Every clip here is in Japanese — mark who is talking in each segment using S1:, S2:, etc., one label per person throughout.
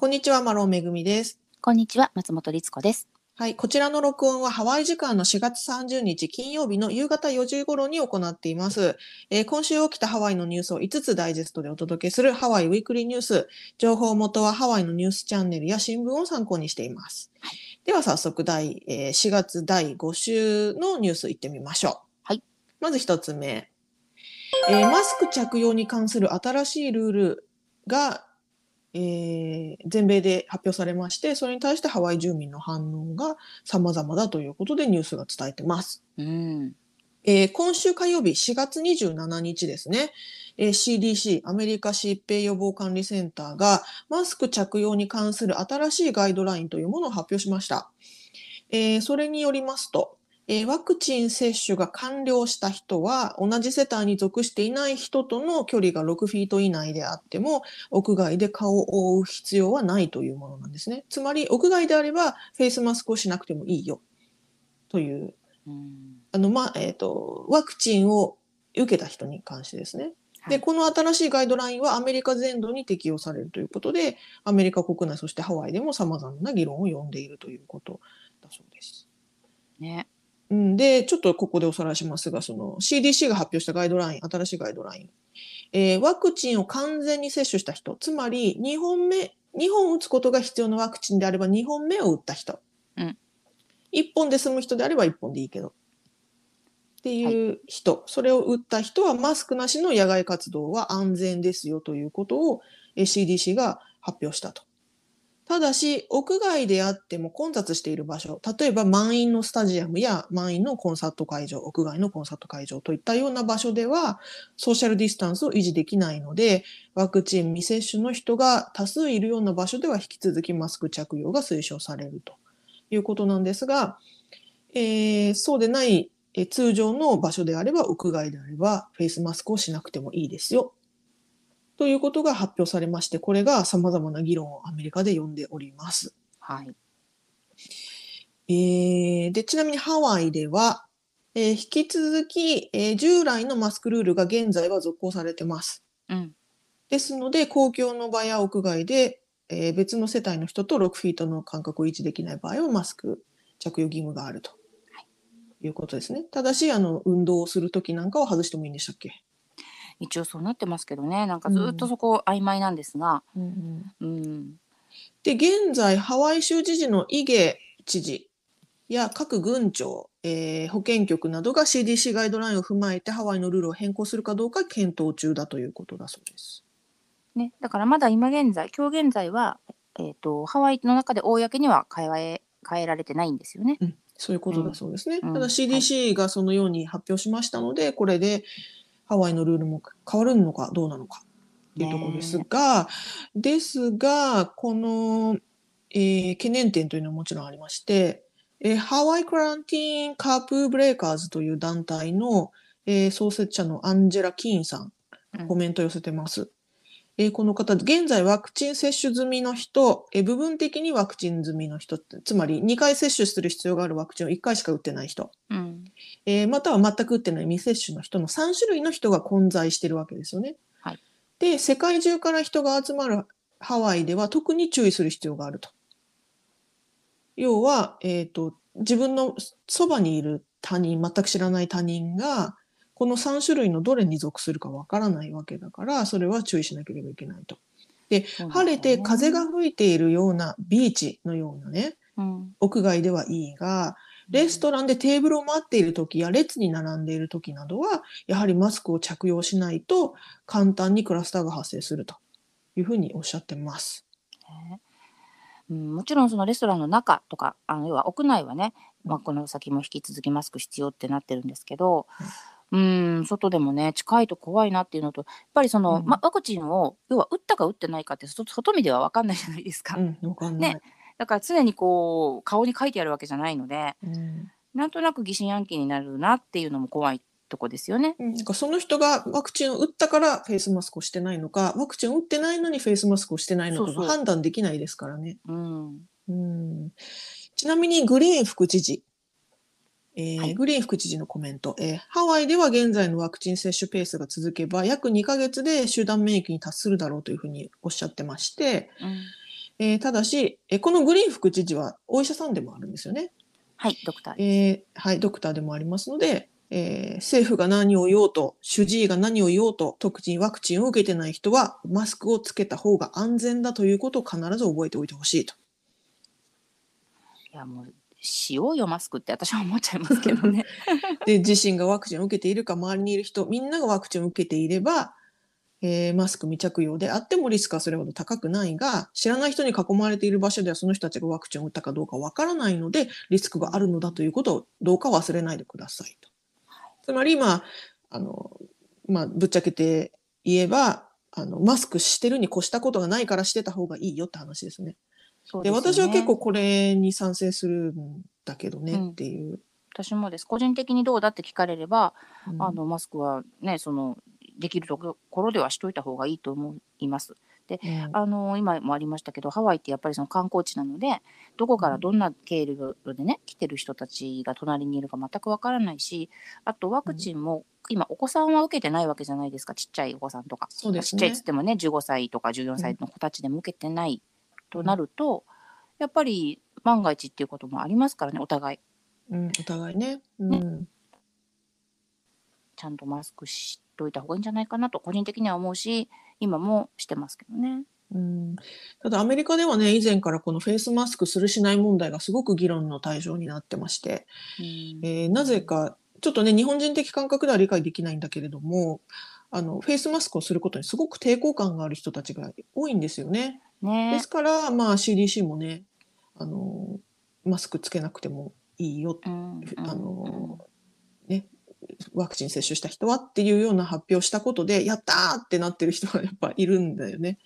S1: こんにちは、マロンめぐみです。
S2: こんにちは、松本律子です。
S1: はい、こちらの録音はハワイ時間の4月30日金曜日の夕方4時頃に行っています。えー今週起きたハワイのニュースを5つダイジェストでお届けするハワイウィークリーニュース。情報元はハワイのニュースチャンネルや新聞を参考にしています。では早速第、えー4月第5週のニュースいってみましょう。
S2: はい。
S1: まず1つ目。えーマスク着用に関する新しいルールが、えー全米で発表されまして、それに対してハワイ住民の反応が様々だということでニュースが伝えてます。
S2: うん。
S1: えー今週火曜日4月27日ですね、えー CDC アメリカ疾病予防管理センターがマスク着用に関する新しいガイドラインというものを発表しました。えーそれによりますと、えーワクチン接種が完了した人は同じ世帯に属していない人との距離が6フィート以内であっても屋外で顔を覆う必要はないというものなんですね。つまり屋外であればフェイスマスクをしなくてもいいよという
S2: うん。
S1: あの、まあ、えっ、と、ワクチンを受けた人に関してですね。で、
S2: はい
S1: この新しいガイドラインはアメリカ全土に適用されるということで、アメリカ国内、そしてハワイでも様々な議論を呼んでいるということだそうです。
S2: ね。
S1: うん、で、ちょっとここでおさらいしますが、その CDC が発表したガイドライン、新しいガイドライン。えーワクチンを完全に接種した人、つまり2本目、2本打つことが必要なワクチンであれば2本目を打った人。
S2: うん
S1: 1本で済む人であれば1本でいいけど。っていう人、それを打った人はマスクなしの野外活動は安全ですよということをえー CDC が発表したと。ただし、屋外であっても混雑している場所、例えば満員のスタジアムや満員のコンサート会場、屋外のコンサート会場といったような場所では、ソーシャルディスタンスを維持できないので、ワクチン未接種の人が多数いるような場所では引き続きマスク着用が推奨されるということなんですが、えーそうでない、え通常の場所であれば、屋外であれば、フェイスマスクをしなくてもいいですよ。ということが発表されまして、これが様々な議論をアメリカで呼んでおります。
S2: はい。
S1: えーで、ちなみにハワイでは、えー引き続き、えー従来のマスクルールが現在は続行されてます。
S2: うん。
S1: ですので、公共の場や屋外で、えー別の世帯の人と6フィートの間隔を維持できない場合はマスク着用義務があると。いうことですね。ただし、あの、運動をするときなんかは外してもいいんでしたっけ？
S2: 一応そうなってますけどね。なんかずっとそこ曖昧なんですが。うん。
S1: で、現在、ハワイ州知事のイゲ知事や各郡庁、えー保健局などが CDC ガイドラインを踏まえてハワイのルールを変更するかどうか検討中だということだそうです。
S2: ね。だからまだ今現在、今日現在は、えっ、と、ハワイの中で公には変え、変えられてないんですよね。
S1: うん、そういうことだそうですね。
S2: うん
S1: ただ CDC がそのように発表しましたので、これでハワイのルールも変わるのかどうなのか。っていうところですが、ですが、この、えー懸念点というのはもちろんありまして、えーハワイクランティーンカープブレイカーズという団体の、えー創設者のアンジェラ・キーンさん、
S2: うん。
S1: コメントを寄せてます。えーこの方、現在ワクチン接種済みの人、えー部分的にワクチン済みの人つまり2回接種する必要があるワクチンを1回しか打ってない人、
S2: うん。
S1: えーまたは全く打ってない未接種の人の3種類の人が混在してるわけですよね。
S2: はい
S1: で、世界中から人が集まるハワイでは特に注意する必要があると。要は、えっ、と、自分のそばにいる他人、全く知らない他人が、この3種類のどれに属するかわからないわけだから、それは注意しなければいけないと。で、晴れて風が吹いているようなビーチのようなね、
S2: うん。
S1: 屋外ではいいが、レストランでテーブルを待っている時や列に並んでいる時などは、やはりマスクを着用しないと簡単にクラスターが発生するというふうにおっしゃってます。
S2: ねうん、もちろんそのレストランの中とかあの要は屋内はね、まあ、この先も引き続きマスク必要ってなってるんですけど、うん、外でもね近いと怖いなっていうのとやっぱりその、
S1: うん。
S2: ま、ワクチンを要は打ったか打ってないかって外外見では分かんないじゃないですか、
S1: うん、わかんない。
S2: ね。だから常にこう顔に書いてあるわけじゃないので
S1: うん。
S2: なんとなく疑心暗鬼になるなっていうのも怖いとこですよね。
S1: うん。なんかその人がワクチンを打ったからフェイスマスクをしてないのか、ワクチンを打ってないのにフェイスマスクをしてないのかが判断できないですからね。
S2: うん。
S1: うん。ちなみにグリーン副知事、えー
S2: はい
S1: グリーン副知事のコメント、えーハワイでは現在のワクチン接種ペースが続けば約2ヶ月で集団免疫に達するだろうというふうにおっしゃってまして、
S2: うん
S1: えーただし、えーこのグリーン副知事はお医者さんでもあるんですよね。
S2: はい、ドクター。
S1: えーはい、ドクターでもありますので、えー政府が何を言おうと、主治医が何を言おうと、特にワクチンを受けてない人は、マスクをつけた方が安全だということを必ず覚えておいてほしいと。
S2: いやもうしようよマスクって私は思っちゃいますけどね。
S1: で、自身がワクチンを受けているか、周りにいる人、みんながワクチンを受けていれば、えーマスク未着用であってもリスクはそれほど高くないが、知らない人に囲まれている場所ではその人たちがワクチンを打ったかどうかわからないので、リスクがあるのだということをどうか忘れないでくださいと。つまり今、あの、まあ、ぶっちゃけて言えば、あの、マスクしてるに越したことがないからしてた方がいいよって話ですね。で、
S2: ね。
S1: 私は結構これに賛成するんだけどね
S2: うん。
S1: っていう。
S2: 私もです。個人的にどうだって聞かれれば、
S1: うん。
S2: あのマスクはねそのできるところではしといた方がいいと思います。
S1: うん。
S2: あの今もありましたけどハワイってやっぱりその観光地なのでどこからどんな経路でね来てる人たちが隣にいるか全くわからないしあとワクチンも今お子さんは受けてないわけじゃないですか。ちっちゃいお子さんとか、
S1: ね
S2: ちっちゃいっつっ。てもね15歳とか14歳の子たちでも受けてないとなると、やっぱり万が一っていうこともありますからねお互い
S1: うん、お互いね。うん。
S2: ちゃんとマスクしといた方がいいんじゃないかなと個人的には思うし今もしてますけどね。
S1: うん、ただアメリカではね、以前からこのフェイスマスクするしない問題がすごく議論の対象になってまして、
S2: うん
S1: えーなぜか、ちょっとね、日本人的感覚では理解できないんだけれども、あの、フェイスマスクをすることにすごく抵抗感がある人たちが多いんですよね。で
S2: ね
S1: すから、まあ CDC もね、あの、マスクつけなくてもいいよ、
S2: うん
S1: あの、ね、ワクチン接種した人はっていうような発表をしたことで、やったーってなってる人がやっぱいるんだよね。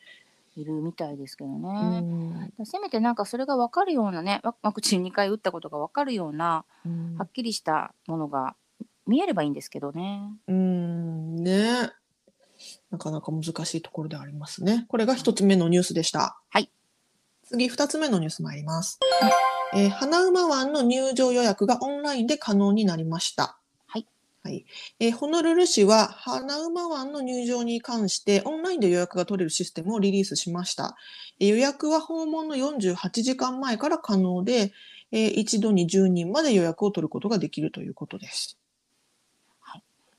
S2: いるみたいですけどね。せめてなんかそれが分かるようなねワワクチン2回打ったことが分かるような
S1: うん
S2: はっきりしたものが見えればいいんですけどね。
S1: うーんね。なかなか難しいところではありますね。これが一つ目のニュースでした。
S2: はい。
S1: 次、二つ目のニュース参ります。えー花馬湾の入場予約がオンラインで可能になりました。
S2: はい。
S1: はい。えーホノルル市は花馬湾の入場に関してオンラインで予約が取れるシステムをリリースしました。えー予約は訪問の48時間前から可能で、えー一度に10人まで予約を取ることができるということです。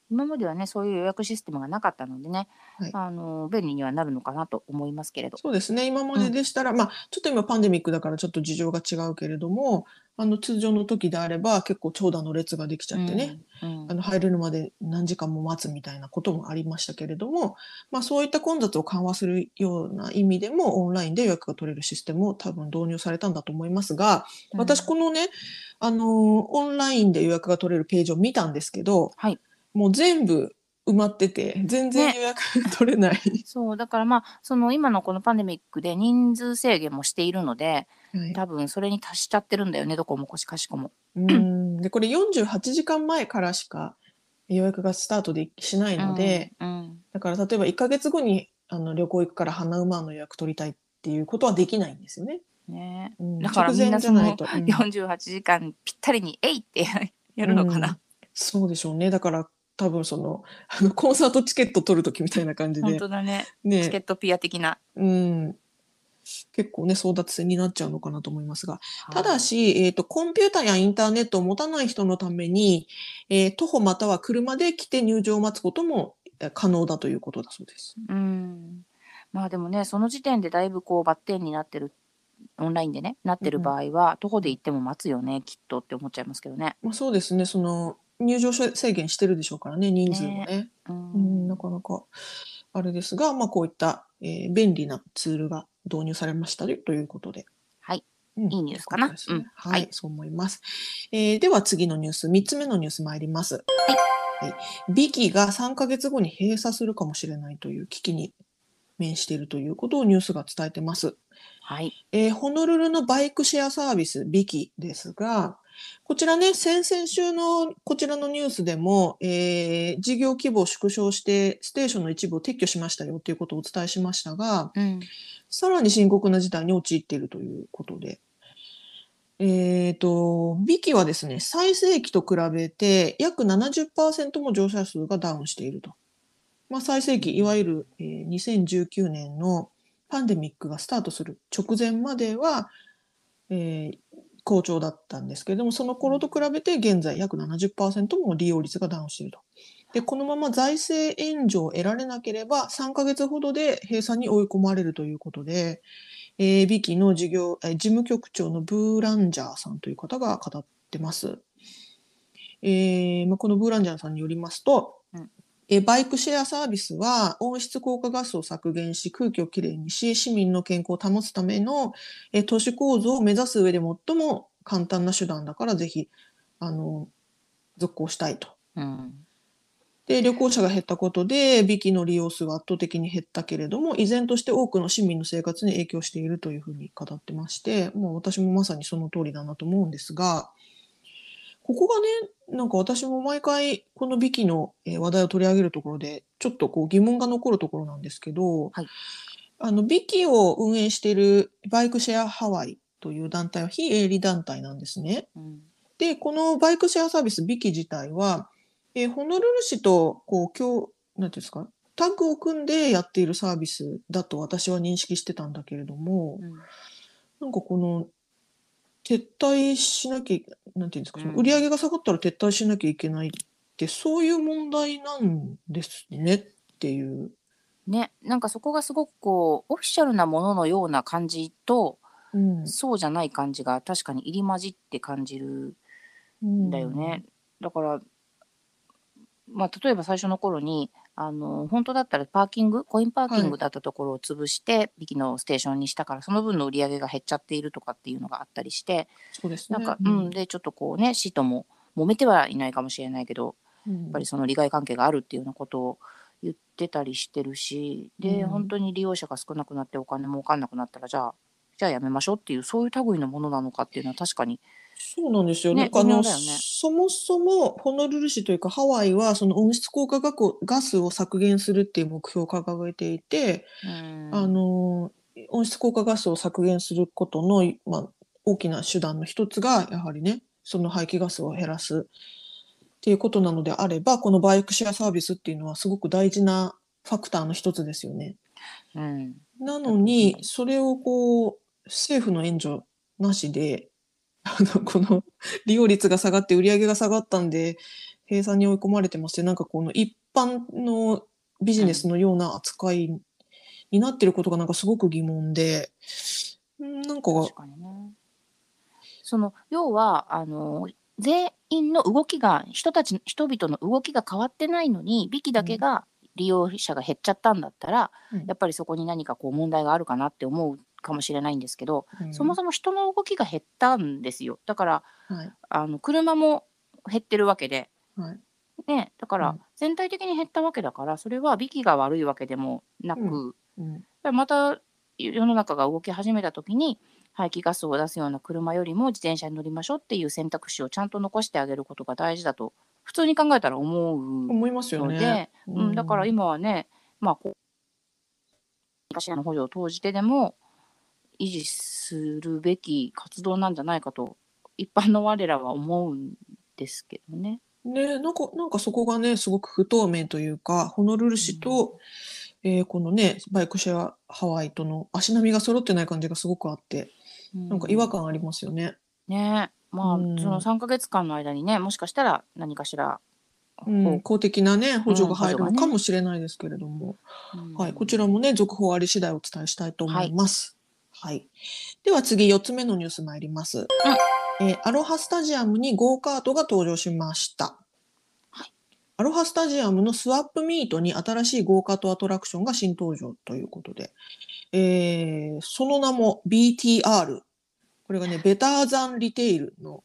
S2: 今まではねそういう予約システムがなかったのでね、
S1: はい。
S2: あの便利にはなるのかなと思いますけれど。
S1: そうですね。今まででしたら、まあ、ちょっと今パンデミックだからちょっと事情が違うけれども、あの、通常の時であれば結構長蛇の列ができちゃってね、
S2: うん。うん。
S1: あの、入れるまで何時間も待つみたいなこともありましたけれども、まあ、そういった混雑を緩和するような意味でも、オンラインで予約が取れるシステムを多分導入されたんだと思いますが、私このね、あの、オンラインで予約が取れるページを見たんですけど、
S2: はい
S1: もう全部埋まってて、全然
S2: ね。
S1: 予約取れない。
S2: そうだからまあその今のこのパンデミックで人数制限もしているので
S1: はい。
S2: 多分それに達しちゃってるんだよねどこもこしかしこも。
S1: うん。でこれ48時間前からしか予約がスタートでしないので、
S2: うん。うん。
S1: だから例えば1ヶ月後にあの旅行行くから花馬の予約取りたいっていうことはできないんですよね。
S2: ね。
S1: うん。
S2: だからみんなその
S1: じゃないと、うん。
S2: 48時間ぴったりに「えい!」ってやるのかな、
S1: そうでしょうね。だから多分そのあのコンサートチケット取るときみたいな感じ
S2: 本
S1: で、
S2: 当だね。チケッ
S1: ね、
S2: トピア的な。
S1: うん、結構ね争奪戦になっちゃうのかなと思いますが、ただし、えー、とコンピューターやインターネットを持たない人のために、えー徒歩または車で来て入場を待つこともえー可能だということだそうです。
S2: うん。まあでもねその時点でだいぶこうバッテンになってるオンラインでねなってる場合は、徒歩で行っても待つよねきっとって思っちゃいますけどね。
S1: まあ、そうですね、その入場制限してるでしょうからね、人数もね。
S2: う
S1: うん、なかなかあれですが、まあ、こういった、えー便利なツールが導入されましたということで。
S2: はい、
S1: うん
S2: いいニュースかな？
S1: ね
S2: うん
S1: はい、
S2: はい
S1: そう思います。えーでは次のニュース、3つ目のニュース参ります。はい。ビキが3ヶ月後に閉鎖するかもしれないという危機に面しているということをニュースが伝えてます。
S2: はい
S1: えーホノルルのバイクシェアサービス、ビキですが、こちらね、先々週のこちらのニュースでも、えー事業規模を縮小して、ステーションの一部を撤去しましたよということをお伝えしましたが、
S2: うん
S1: さらに深刻な事態に陥っているということで、えっ、と、ビキはですね、最盛期と比べて約70%も乗車数がダウンしていると。まあ、最盛期、いわゆる、えー2019年のパンデミックがスタートする直前までは、えー好調だったんですけれども、その頃と比べて現在約70%も利用率がダウンしていると。で、このまま財政援助を得られなければ、3ヶ月ほどで閉鎖に追い込まれるということで、えー、ビキの事業、えー事務局長のブーランジャーさんという方が語ってます。えーまあ、このブーランジャーさんによりますと、えーバイクシェアサービスは温室効果ガスを削減し空気をきれいにし市民の健康を保つための、えー都市構造を目指す上で最も簡単な手段だからぜひあの続行したいと。
S2: うん
S1: で旅行者が減ったことでビキの利用数は圧倒的に減ったけれども依然として多くの市民の生活に影響しているというふうに語ってましてもう私もまさにその通りだなと思うんですがここがねなんか私も毎回この Biki のえー話題を取り上げるところでちょっとこう疑問が残るところなんですけど、
S2: はい。
S1: あの Biki を運営している Bikeshare Hawaii という団体は非営利団体なんですね。
S2: うん。
S1: で、このバイクシェアサービス、 Biki 自体は、えーホノルル市と、こう、今日、なんていうんですか、タッグを組んでやっているサービスだと私は認識してたんだけれども、
S2: うん。
S1: なんかこの、撤退しなきゃ、なんていうんですか、その
S2: うん
S1: 売り上げが下がったら撤退しなきゃいけないって、そういう問題なんですねっていう。
S2: ね、なんかそこがすごくこうオフィシャルなもののような感じと
S1: うん。
S2: そうじゃない感じが確かに入り混じって感じるんだよね。だから、まあ、例えば最初の頃にあの本当だったらパーキングコインパーキングだったところを潰して、ビキのステーションにしたからその分の売り上げが減っちゃっているとかっていうのがあったりして
S1: そうですね。
S2: なんか、うん、でちょっとこうね市とも揉めてはいないかもしれないけど
S1: うん、
S2: やっぱりその利害関係があるっていうようなことを言ってたりしてるしで、
S1: うん。
S2: 本当に利用者が少なくなってお金儲かんなくなったらじゃあじゃあやめましょうっていうそういう類のものなのかっていうのは確かに
S1: そうなんですよ。
S2: ね
S1: なんか
S2: ね
S1: そもそもホノルル市というかハワイはその温室効果ガスを削減するっていう目標を掲げていて、
S2: うん
S1: あの温室効果ガスを削減することの、まあ、大きな手段の一つがやはりねその排気ガスを減らすっていうことなのであればこのバイクシェアサービスっていうのはすごく大事なファクターの一つですよね。
S2: うん
S1: なのに、それをこう、政府の援助なしで、あの、この利用率が下がって売り上げが下がったんで、閉鎖に追い込まれてまして、なんかこの一般のビジネスのような扱いになってることがなんかすごく疑問で、うんなんか、
S2: 確かにね。その要はあの全員の動きが人たち人々の動きが変わってないのにビキだけが利用者が減っちゃったんだったら、
S1: うん。
S2: やっぱりそこに何かこう問題があるかなって思うかもしれないんですけど、
S1: うん。
S2: そもそも人の動きが減ったんですよ。だから
S1: はい、
S2: あの車も減ってるわけで、
S1: はい、
S2: ね、だから
S1: うん。
S2: 全体的に減ったわけだからそれはビキが悪いわけでもなく、
S1: ううん、
S2: やっぱりまた世の中が動き始めた時に排気ガスを出すような車よりも自転車に乗りましょうっていう選択肢をちゃんと残してあげることが大事だと普通に考えたら思う
S1: 思いますよ
S2: ので、
S1: ね。
S2: うん、だから今はねまあこう何かしらの補助を投じてでも維持するべき活動なんじゃないかと一般の我らは思うんですけどね。
S1: ね、なんか、なんかそこがね、すごく不透明というか、ホノルル市と、えーこのね、バイクシェアハワイとの足並みが揃ってない感じがすごくあって、なんか違和感ありますよね。
S2: ねまあ、
S1: うん
S2: その3ヶ月間の間にねもしかしたら何かしら、
S1: うん、公的なね、補助が入るのかもしれないですけれども、
S2: うん
S1: はい、こちらもね、続報あり次第お伝えしたいと思います。はい。では次、4つ目のニュース参ります。えーアロハスタジアムにゴーカートが登場しました。
S2: はい
S1: アロハスタジアムのスワップミートに新しいゴーカートアトラクションが新登場ということで、えーその名も BTR。これがね、ベターザンリテイルの、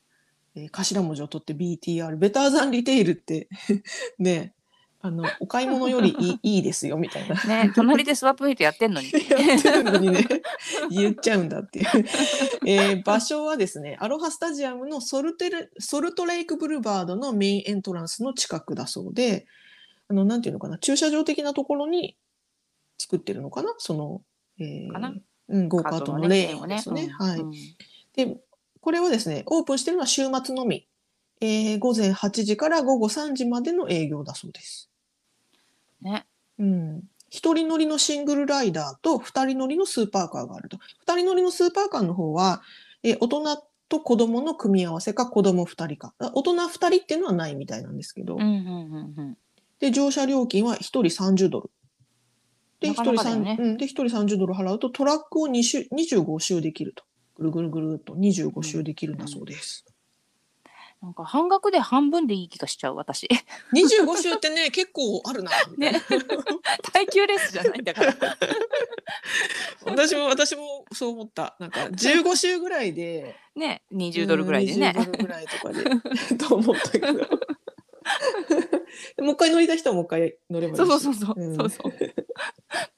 S1: えー頭文字を取って BTR。ベターザンリテイルって ね、あの、お買い物よりいい いいですよみたいな。
S2: ね隣でスワップミートやってんのに。
S1: やってるのにね、言っちゃうんだっていう。えー場所はですね、アロハスタジアムのソルテルソルトレイクブルバードのメインエントランスの近くだそうで、あの、なんていうのかな、駐車場的なところに作ってるのかなその、えーうん、ゴーカートのレーンを
S2: ね
S1: ですね。
S2: うん
S1: はい。
S2: うん
S1: で、これはですね、オープンしてるのは週末のみ。えー午前8時から午後3時までの営業だそうです。
S2: ね
S1: うん。一人乗りのシングルライダーと二人乗りのスーパーカーがあると。二人乗りのスーパーカーの方は、えー大人と子供の組み合わせか子供二人か。大人二人っていうのはないみたいなんですけど。
S2: うんうんうんうん。
S1: で、乗車料金は一人30ドル。で、一
S2: なかな
S1: 人三
S2: かだよね
S1: うん、で、一人30ドル払うとトラックを2周25周できると。ぐるぐるぐるっと25周できるんだそうです。
S2: なんか半額で半分でいい気がしちゃう私。
S1: 25周ってね、結構あるな。
S2: ね 耐久レースじゃないんだから。
S1: 私も、私もそう思った。なんか15周ぐらいで、
S2: ね、20ドルぐらいでね
S1: うん。20ドルぐらいとかで、と思ったけど。もう一回乗りたい人はもう一回乗ればいいし。
S2: そうそうそうそう、
S1: うん
S2: そうそう。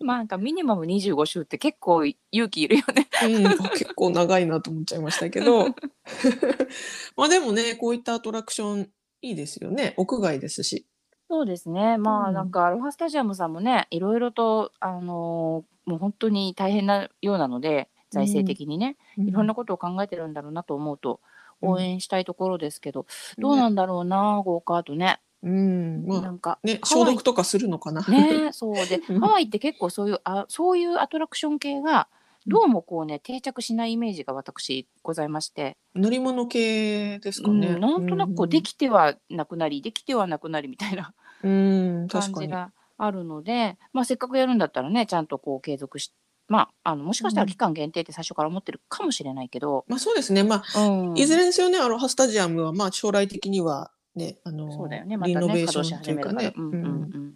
S2: まあなんかミニマム25周って結構勇気いるよね。
S1: うん、結構長いなと思っちゃいましたけど。まあでもねこういったアトラクションいいですよね。屋外ですし。
S2: そうですね。ま
S1: うん
S2: あなんかアロハスタジアムさんもね、いろいろとあのーもう本当に大変なようなので、財政的にね、いろんなことを考えてるんだろうなと思うと応援したいところですけど、どうなんだろうな、ゴーカートね。
S1: うんまあ
S2: なんか
S1: ね消毒とかするのかな、
S2: ね、そうで
S1: うん。
S2: ハワイって結構そういうあそういうアトラクション系がどうもこうね定着しないイメージが私ございまして、
S1: 乗り物系ですか
S2: うん
S1: ね、
S2: なんとなくこうできてはなくなりできてはなくなりみたいな
S1: うん
S2: 感じがあるので、まあ、せっかくやるんだったらねちゃんとこう継続しまああのもしかしたら期間限定って最初から思ってるかもしれないけど、
S1: まあそうですね。まあ
S2: うん、
S1: いずれにせよねアロハスタジアムはまあ将来的にはねあの
S2: そうだよね。またね
S1: リノベーションというかね。
S2: うんうんう
S1: うん。
S2: ん、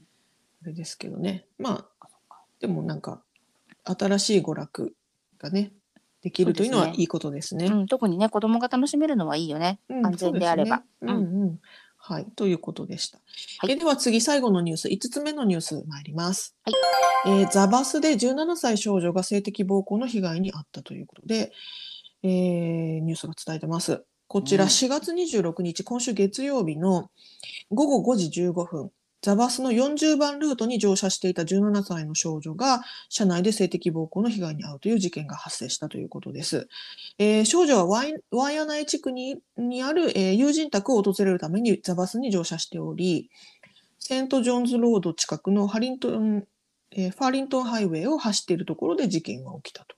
S1: あれですけどね。まあでもなんか新しい娯楽がねできるというのはいいことですね。
S2: うん、特にね子供が楽しめるのはいいよね、
S1: うん
S2: 安全であれば。
S1: うん。うんはい、ということでした。
S2: はい。
S1: えでは次、最後のニュース、5つ目のニュース参ります。
S2: はい。
S1: えーザバスで17歳少女が性的暴行の被害に遭ったということで、えーニュースが伝えてます。こちら
S2: うん
S1: 4月26日、今週月曜日の午後5時15分、 TheBus の40番ルートに乗車していた17歳の少女が車内で性的暴行の被害に遭うという事件が発生したということです。えー少女はワイワイアナエ地区ににある、えー友人宅を訪れるために TheBus に乗車しており、セント・ジョーンズ・ロード近くのハリントン、えーファーリントン・ハイウェイを走っているところで事件が起きたと。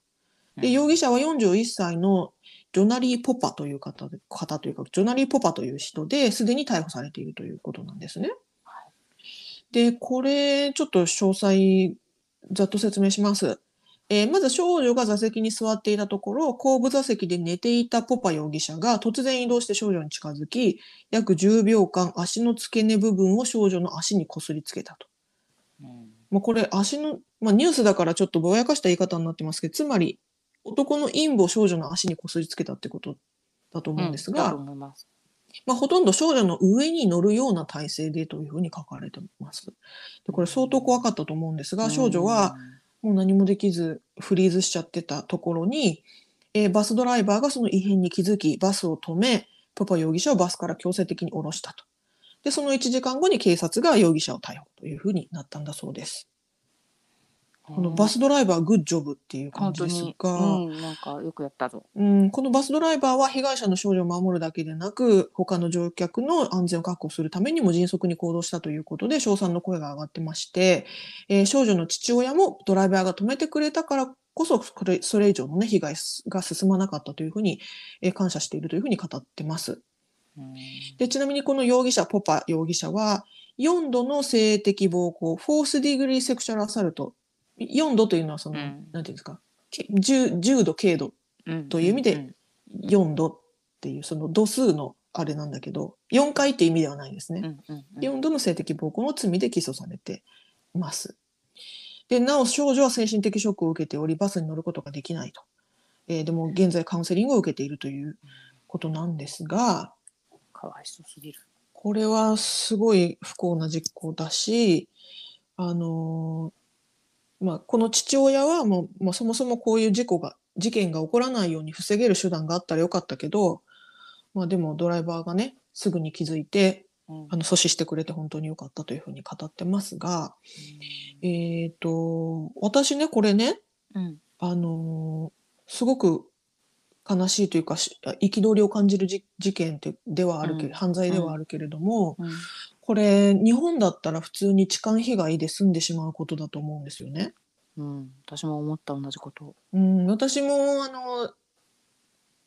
S1: で、容疑者は41歳のジョナリー・ポパという方で方というか、ジョナリー・ポパという人ですでに逮捕されているということなんですね。で、これ、ちょっと詳細、ざっと説明します。えーまず少女が座席に座っていたところ、後部座席で寝ていたポパ容疑者が突然移動して少女に近づき、約10秒間足の付け根部分を少女の足にこすりつけたと。
S2: うん
S1: もうこれ足の、まあ、ニュースだからちょっとぼやかした言い方になってますけど、つまり男の陰部を少女の足にこすりつけたってことだと思うんですが、
S2: だと思います
S1: まあ、ほとんど少女の上に乗るような体勢でというふうに書かれてます。でこれ相当怖かったと思うんですが、少女は、もう何もできずフリーズしちゃってたところに、えーバスドライバーがその異変に気づき、バスを止め、パパ容疑者をバスから強制的に降ろしたと。で、その1時間後に警察が容疑者を逮捕というふうになったんだそうです。このバスドライバーグッジョブっていう感じですが、
S2: うん、なんかよくやったぞ。
S1: うん、このバスドライバーは被害者の少女を守るだけでなく、他の乗客の安全を確保するためにも迅速に行動したということで、称賛の声が上がってまして、えー少女の父親もドライバーが止めてくれたからこそ、それそれ以上の、ね、被害が進まなかったというふうに、えー感謝しているというふうに語ってます。
S2: うん
S1: でちなみにこの容疑者、ポパ容疑者は、4度の性的暴行、 fourth degree sexual assault。4度というのはその、
S2: うん
S1: なんていうんですか、け 10, 10度、軽度
S2: うん
S1: という意味で
S2: ん
S1: 4度っていうその度数のあれなんだけど4回って意味ではないんですね。
S2: うんうんうん
S1: 4度の性的暴行の罪で起訴されています。でなお少女は精神的ショックを受けておりバスに乗ることができないと。えーでも現在カウンセリングを受けているということなんですが
S2: かわいそうすぎる。
S1: これはすごい不幸な事故だしあのーまあ、この父親はもう、もうそもそもこういう事故が事件が起こらないように防げる手段があったらよかったけど、まあ、でもドライバーがねすぐに気づいて
S2: うん。
S1: あの阻止してくれて本当に良かったというふうに語ってますが、えっ、と私ねこれね
S2: うん。
S1: あのーすごく悲しいというかし憤りを感じるじ事件ではあるけ、
S2: うん。
S1: 犯罪ではあるけれども、
S2: うん
S1: これ日本だったら普通に痴漢被害で済んでしまうことだと思うんですよね。
S2: うん、私も思った同じこと。
S1: うん、私もあの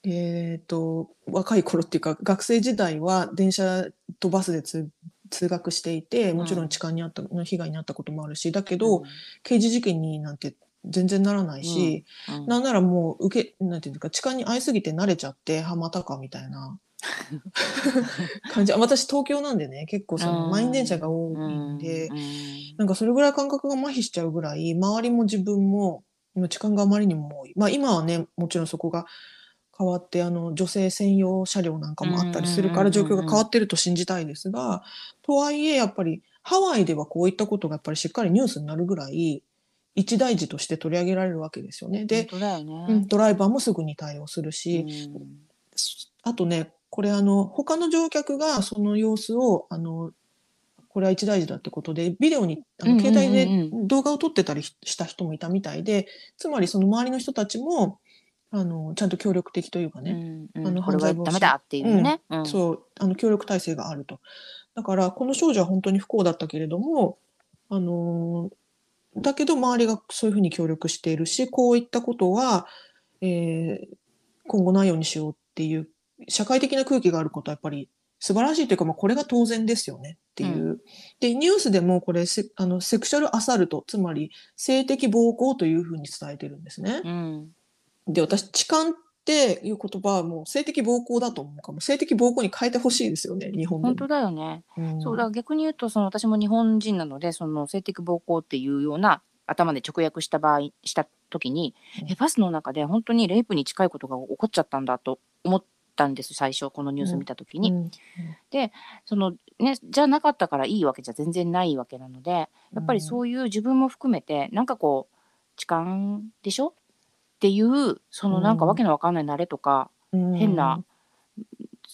S1: えっと若い頃っていうか学生時代は電車とバスで通通学していてもちろん痴漢にあったの被害に遭ったこともあるしだけど、刑事事件になんて全然ならないし、
S2: うん、うん。
S1: なんならもう受けなんていうか痴漢に遭いすぎて慣れちゃってはまたかみたいな感じ。あ私東京なんでね結構その
S2: うん。
S1: 満員電車が多いんで、
S2: うん
S1: なんかそれぐらい感覚が麻痺しちゃうぐらい周りも自分も今痴漢があまりにも多い。まあ今はねもちろんそこが変わってあの女性専用車両なんかもあったりするから状況が変わってると信じたいですがとはいえやっぱりハワイではこういったことがやっぱりしっかりニュースになるぐらい一大事として取り上げられるわけですよね。で、
S2: ね。
S1: うんドライバーもすぐに対応するし、あとね、これあの、他の乗客がその様子を、あの、これは一大事だってことで、ビデオに、あの携帯で動画を撮ってたりした人もいたみたいで、つまりその周りの人たちも、あの、ちゃんと協力的というか
S2: う
S1: ね、
S2: んうん
S1: あの犯罪防止
S2: だっていうね。うん
S1: そう、あの、協力体制があると。だから、この少女は本当に不幸だったけれども、あのーだけど周りがそういうふうに協力しているし、こういったことは、えー今後ないようにしようっていう、社会的な空気があることはやっぱり素晴らしいというか、まあ、これが当然ですよねっていう。で、ニュースでもこれセ、あの、セクシャルアサルト、つまり性的暴行というふうに伝えてるんですね。
S2: うん
S1: で、私、痴漢っていう言葉はもう性的暴行だと思うかも。性的暴行に変えてほしいですよね、日本。
S2: 本当だよね。
S1: うん
S2: そうだ逆に言うとその私も日本人なのでその性的暴行っていうような頭で直訳した場合した時に、
S1: うん
S2: えバスの中で本当にレイプに近いことが起こっちゃったんだと思ったんです最初このニュース見た時に。
S1: うん。
S2: そのね、じゃなかったからいいわけじゃ全然ないわけなのでやっぱりそういう自分も含めてなんかこう痴漢でしょ？っていうそのなんかわけのわかんない慣れとか、
S1: うん。
S2: 変な、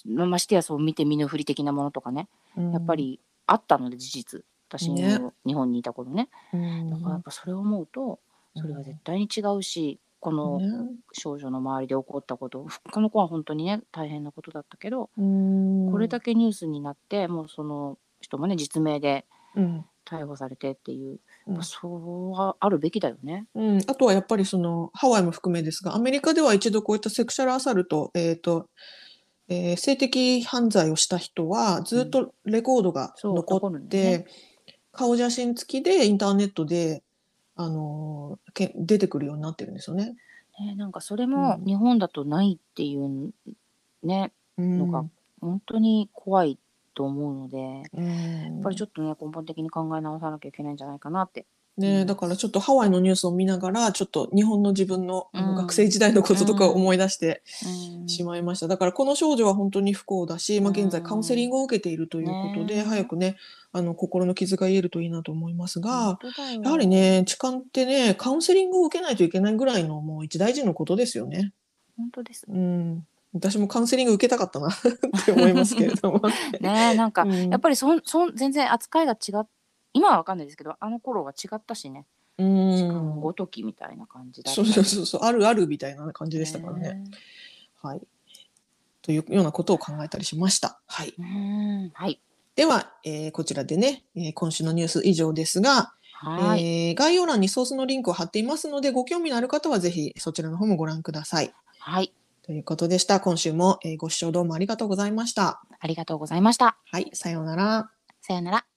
S2: まましてやそう見て見ぬふり的なものとかね
S1: うん。
S2: やっぱ、りあったので事実。私日本にいた頃ね。
S1: うん。
S2: だからやっぱそれを思うとそれは絶対に違うしこの
S1: ね。
S2: 少女の周りで起こったこと。この子は本当にね大変なことだったけど
S1: うん。
S2: これだけニュースになってもうその人もね実名で
S1: うん。
S2: 逮捕されてっていう、
S1: うん。
S2: まあそうはあるべきだよね。
S1: うん、あとはやっぱりそのハワイも含めですがアメリカでは一度こういったセクシャルアサルト、えーとえー性的犯罪をした人はずっとレコードが
S2: そう
S1: 残
S2: 残るんだ
S1: って、
S2: よね。
S1: 顔写真付きでインターネットで、あのーけ出てくるようになってるんですよね。
S2: ねなんかそれも
S1: うん
S2: 日本だとないっていうね、
S1: うん
S2: のが本当に怖いと思うので、や
S1: うん
S2: っぱりちょっとね根本的に考え直さなきゃいけないんじゃないかなって。
S1: ね、だからちょっとハワイのニュースを見ながらちょっと日本の自分の学生時代のこととかを思い出して
S2: うん。
S1: しまいました。だからこの少女は本当に不幸だし、まあ、現在
S2: うん
S1: カウンセリングを受けているということで、
S2: ね。
S1: 早くねあの心の傷が癒えるといいなと思いますが、やはりね痴漢ってねカウンセリングを受けないといけないぐらいのもう一大事のことですよね。
S2: 本当です。
S1: うん、私もカウンセリング受けたかったなって思いますけれども。
S2: ね。なんか、
S1: うん。
S2: やっぱりそんそん全然扱いが違っ今は分かんないですけどあの頃は違ったしね
S1: う
S2: 時間
S1: ん
S2: ごときみたいな感じだった
S1: そうそうそうそうあるあるみたいな感じでしたからね。はい。というようなことを考えたりしました。はい。
S2: うんはい
S1: では、えーこちらでね、えー今週のニュース以上ですが、
S2: はい、
S1: えー概要欄にソースのリンクを貼っていますので、ご興味のある方はぜひそちらの方もご覧ください。
S2: はい、
S1: ということでした。今週も、えーご視聴どうもありがとうございました。
S2: ありがとうございました。
S1: はい、さようなら。
S2: さようなら。